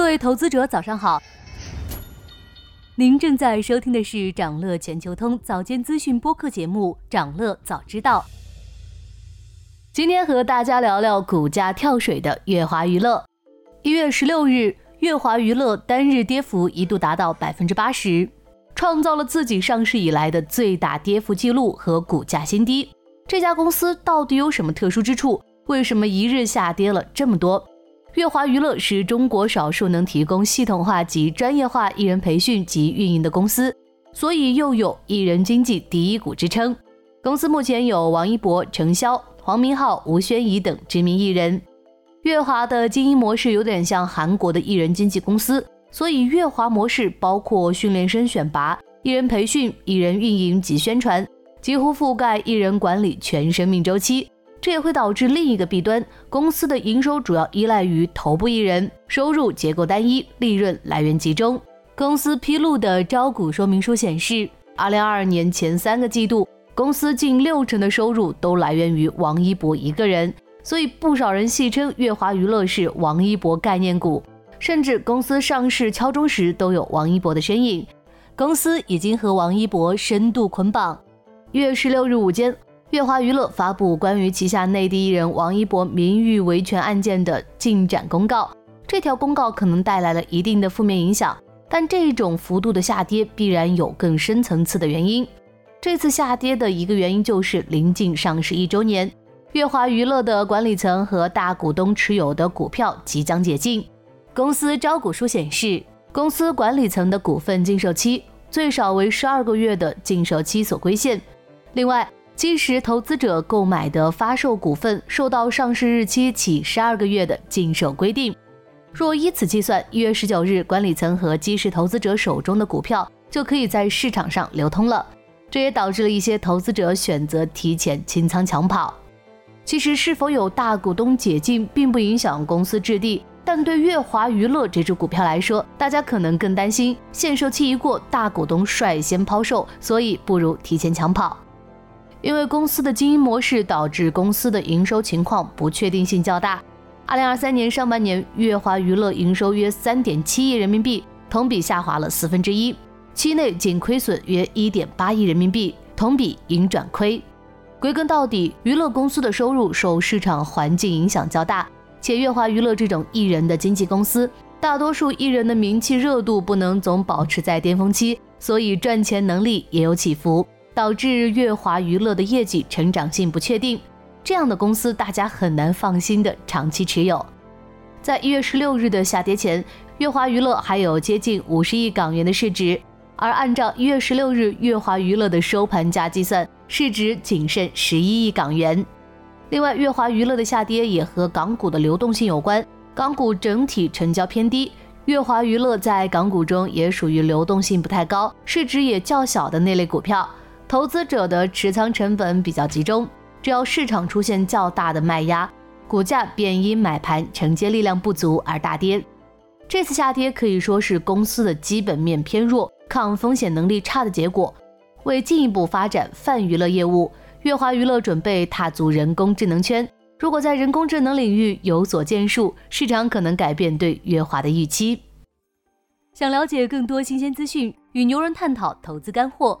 各位投资者，早上好。您正在收听的是长乐全球通早间资讯播客节目《长乐早知道》。今天和大家聊聊股价跳水的乐华娱乐。一月十六日，乐华娱乐单日跌幅一度达到百分之八十，创造了自己上市以来的最大跌幅记录和股价新低。这家公司到底有什么特殊之处？为什么一日下跌了这么多？乐华娱乐是中国少数能提供系统化及专业化艺人培训及运营的公司，所以又有艺人经济第一股之称。公司目前有王一博、程潇、黄明昊、吴宣仪等知名艺人。乐华的经营模式有点像韩国的艺人经纪公司，所以乐华模式包括训练生选拔、艺人培训、艺人运营及宣传，几乎覆盖艺人管理全生命周期。这也会导致另一个弊端：公司的营收主要依赖于头部艺人，收入结构单一，利润来源集中。公司披露的招股说明书显示，二零二二年前三个季度，公司近六成的收入都来源于王一博一个人，所以不少人戏称乐华娱乐是王一博概念股，甚至公司上市敲钟时都有王一博的身影。公司已经和王一博深度捆绑。月十六日午间。乐华娱乐发布关于旗下内地艺人王一博名誉维权案件的进展公告。这条公告可能带来了一定的负面影响，但这种幅度的下跌必然有更深层次的原因。这次下跌的一个原因就是临近上市一周年，乐华娱乐的管理层和大股东持有的股票即将解禁。公司招股书显示，公司管理层的股份禁售期最少为十二个月的禁售期所规限。另外，基石投资者购买的发售股份受到上市日期起十二个月的禁售规定。若依此计算，一月十九日管理层和基石投资者手中的股票就可以在市场上流通了。这也导致了一些投资者选择提前清仓抢跑。其实，是否有大股东解禁并不影响公司质地，但对乐华娱乐这只股票来说，大家可能更担心限售期一过，大股东率先抛售，所以不如提前抢跑。因为公司的经营模式导致公司的营收情况不确定性较大。二零二三年上半年，乐华娱乐营收约三点七亿人民币，同比下滑了四分之一，期内仅亏损约一点八亿人民币，同比盈转亏。归根到底，娱乐公司的收入受市场环境影响较大，且乐华娱乐这种艺人的经纪公司，大多数艺人的名气热度不能总保持在巅峰期，所以赚钱能力也有起伏。导致乐华娱乐的业绩成长性不确定，这样的公司大家很难放心的长期持有。在一月十六日的下跌前，乐华娱乐还有接近五十亿港元的市值，而按照一月十六日乐华娱乐的收盘价计算，市值仅剩十一亿港元。另外，乐华娱乐的下跌也和港股的流动性有关，港股整体成交偏低，乐华娱乐在港股中也属于流动性不太高、市值也较小的那类股票。投资者的持仓成本比较集中，只要市场出现较大的卖压，股价便因买盘承接力量不足而大跌。这次下跌可以说是公司的基本面偏弱、抗风险能力差的结果。为进一步发展泛娱乐业务，乐华娱乐准备踏足人工智能圈。如果在人工智能领域有所建树，市场可能改变对乐华的预期。想了解更多新鲜资讯，与牛人探讨投资干货。